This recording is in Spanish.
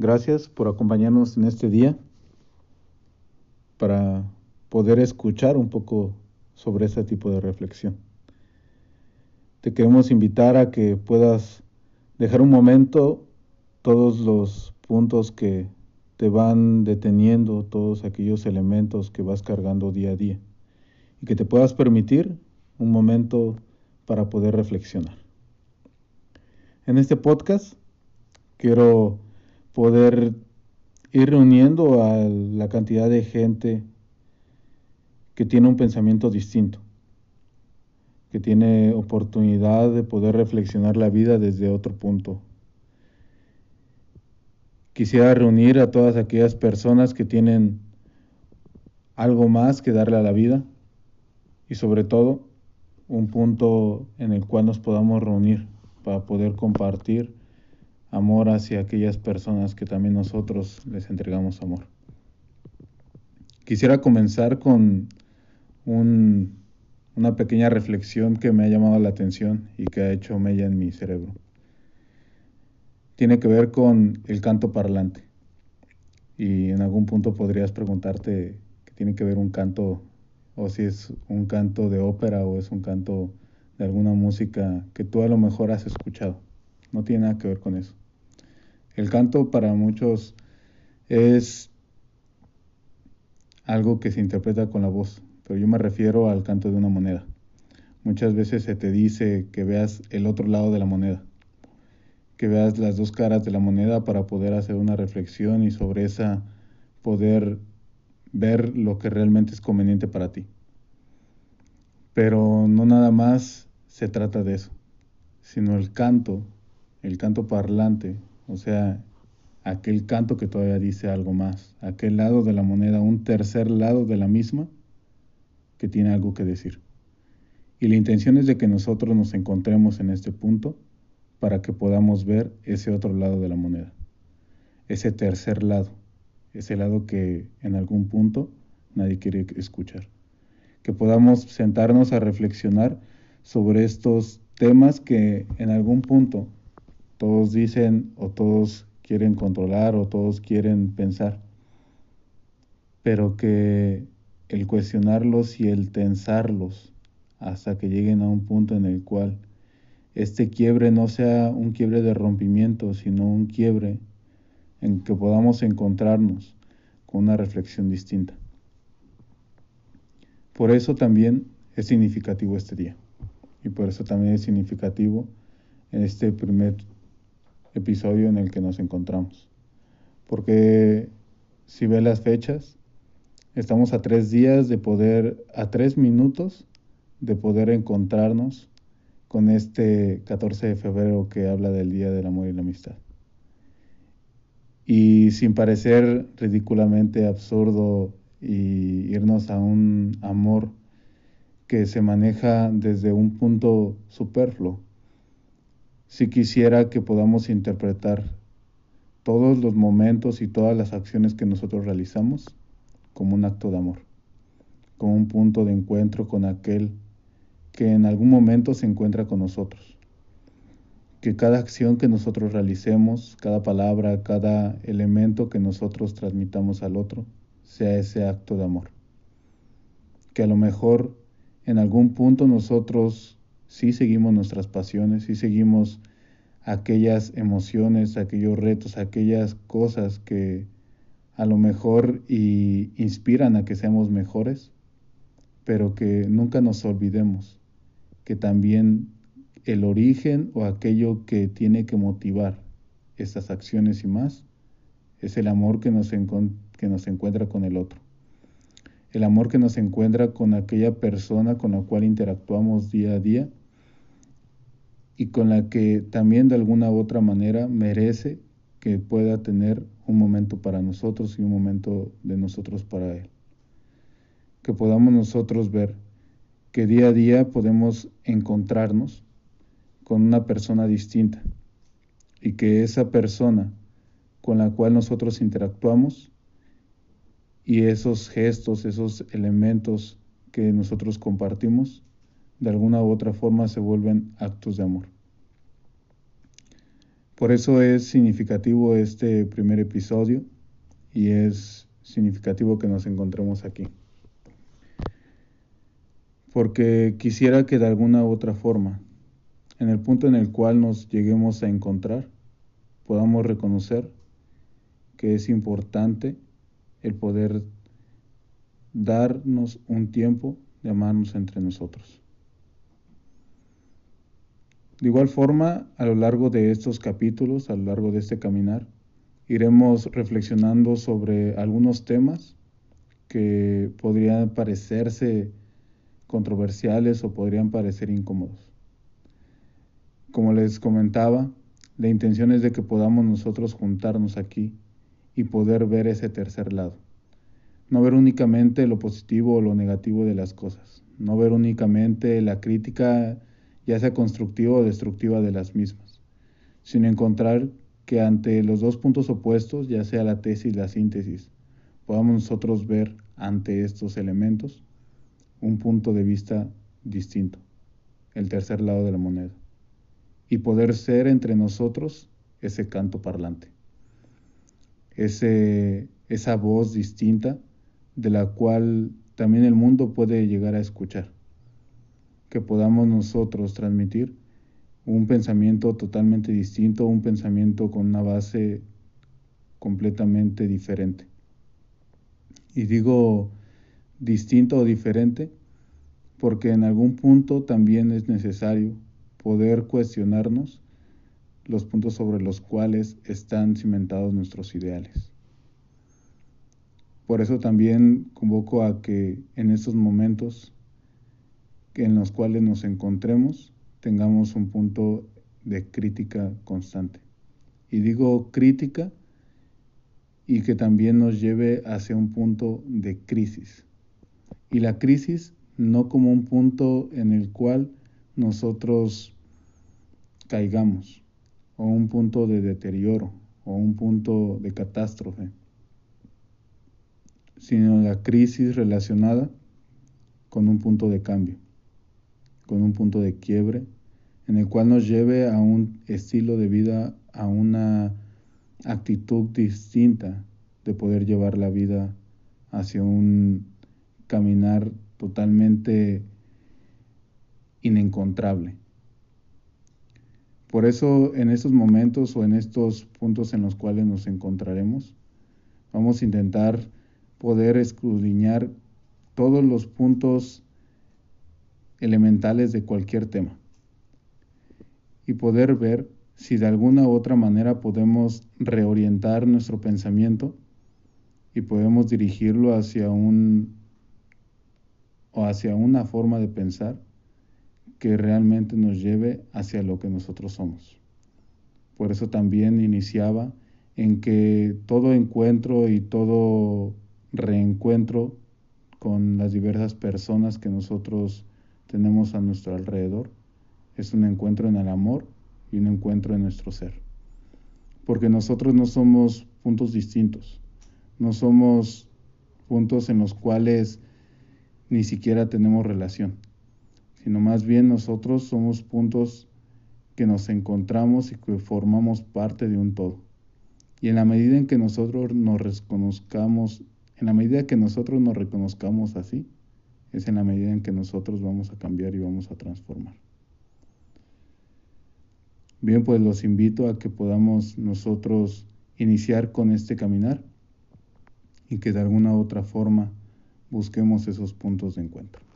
Gracias por acompañarnos en este día para poder escuchar un poco sobre este tipo de reflexión. Te queremos invitar a que puedas dejar un momento todos los puntos que te van deteniendo, todos aquellos elementos que vas cargando día a día y que te puedas permitir un momento para poder reflexionar. En este podcast quiero poder ir reuniendo a la cantidad de gente que tiene un pensamiento distinto, que tiene oportunidad de poder reflexionar la vida desde otro punto. Quisiera reunir a todas aquellas personas que tienen algo más que darle a la vida y sobre todo un punto en el cual nos podamos reunir para poder compartir amor hacia aquellas personas que también nosotros les entregamos amor. Quisiera comenzar con una pequeña reflexión que me ha llamado la atención y que ha hecho mella en mi cerebro tiene que ver con el canto parlante. Y en algún punto podrías preguntarte qué tiene que ver un canto, o si es un canto de ópera o es un canto de alguna música que tú a lo mejor has escuchado. No tiene nada que ver con eso. El canto para muchos es algo que se interpreta con la voz, pero yo me refiero al canto de una moneda. Muchas veces se te dice que veas el otro lado de la moneda que veas las dos caras de la moneda para poder hacer una reflexión y sobre esa poder ver lo que realmente es conveniente para ti. Pero no nada más se trata de eso, sino el canto, el canto parlante, o sea, aquel canto que todavía dice algo más, aquel lado de la moneda, un tercer lado de la misma que tiene algo que decir. Y la intención es de que nosotros nos encontremos en este punto para que podamos ver ese otro lado de la moneda, ese tercer lado, ese lado que en algún punto nadie quiere escuchar. Que podamos sentarnos a reflexionar sobre estos temas que en algún punto todos dicen o todos quieren controlar o todos quieren pensar, pero que el cuestionarlos y el tensarlos hasta que lleguen a un punto en el cual este quiebre no sea un quiebre de rompimiento, sino un quiebre en que podamos encontrarnos con una reflexión distinta. Por eso también es significativo este día y por eso también es significativo en este primer episodio en el que nos encontramos. Porque si ve las fechas, estamos a tres días de poder, a tres minutos de poder encontrarnos con este 14 de febrero que habla del Día del Amor y la Amistad. Y sin parecer ridículamente absurdo y irnos a un amor que se maneja desde un punto superfluo, si quisiera que podamos interpretar todos los momentos y todas las acciones que nosotros realizamos como un acto de amor, como un punto de encuentro con aquel que en algún momento se encuentra con nosotros. Que cada acción que nosotros realicemos, cada palabra, cada elemento que nosotros transmitamos al otro, sea ese acto de amor. Que a lo mejor en algún punto nosotros sí seguimos nuestras pasiones, sí seguimos aquellas emociones, aquellos retos, aquellas cosas que a lo mejor inspiran a que seamos mejores, pero que nunca nos olvidemos que también el origen o aquello que tiene que motivar estas acciones y más es el amor que nos, que nos encuentra con el otro. El amor que nos encuentra con aquella persona con la cual interactuamos día a día y con la que también de alguna u otra manera merece que pueda tener un momento para nosotros y un momento de nosotros para él. Que podamos nosotros ver que día a día podemos encontrarnos con una persona distinta y que esa persona con la cual nosotros interactuamos y esos gestos, esos elementos que nosotros compartimos, de alguna u otra forma se vuelven actos de amor. Por eso es significativo este primer episodio y es significativo que nos encontremos aquí. Porque quisiera que de alguna u otra forma, en el punto en el cual nos lleguemos a encontrar, podamos reconocer que es importante el poder darnos un tiempo de amarnos entre nosotros. De igual forma, a lo largo de estos capítulos, a lo largo de este caminar, iremos reflexionando sobre algunos temas que podrían parecerse controversiales o podrían parecer incómodos. Como les comentaba, la intención es de que podamos nosotros juntarnos aquí y poder ver ese tercer lado. No ver únicamente lo positivo o lo negativo de las cosas. No ver únicamente la crítica, ya sea constructiva o destructiva de las mismas, sino encontrar que ante los dos puntos opuestos, ya sea la tesis y la síntesis, podamos nosotros ver ante estos elementos un punto de vista distinto, el tercer lado de la moneda, y poder ser entre nosotros ese canto parlante, ese, esa voz distinta de la cual también el mundo puede llegar a escuchar, que podamos nosotros transmitir un pensamiento totalmente distinto, un pensamiento con una base completamente diferente. Y digo distinto o diferente porque en algún punto también es necesario poder cuestionarnos los puntos sobre los cuales están cimentados nuestros ideales. Por eso también convoco a que en estos momentos en los cuales nos encontremos, tengamos un punto de crítica constante. Y digo crítica y que también nos lleve hacia un punto de crisis. Y la crisis no como un punto en el cual nosotros caigamos, o un punto de deterioro, o un punto de catástrofe, sino la crisis relacionada con un punto de cambio con un punto de quiebre en el cual nos lleve a un estilo de vida, a una actitud distinta de poder llevar la vida hacia un caminar totalmente inencontrable. Por eso en estos momentos o en estos puntos en los cuales nos encontraremos, vamos a intentar poder escudriñar todos los puntos elementales de cualquier tema y poder ver si de alguna u otra manera podemos reorientar nuestro pensamiento y podemos dirigirlo hacia un o hacia una forma de pensar que realmente nos lleve hacia lo que nosotros somos. Por eso también iniciaba en que todo encuentro y todo reencuentro con las diversas personas que nosotros tenemos a nuestro alrededor es un encuentro en el amor y un encuentro en nuestro ser. Porque nosotros no somos puntos distintos, no somos puntos en los cuales ni siquiera tenemos relación, sino más bien nosotros somos puntos que nos encontramos y que formamos parte de un todo. Y en la medida en que nosotros nos reconozcamos, en la medida que nosotros nos reconozcamos así, es en la medida en que nosotros vamos a cambiar y vamos a transformar. Bien, pues los invito a que podamos nosotros iniciar con este caminar y que de alguna u otra forma busquemos esos puntos de encuentro.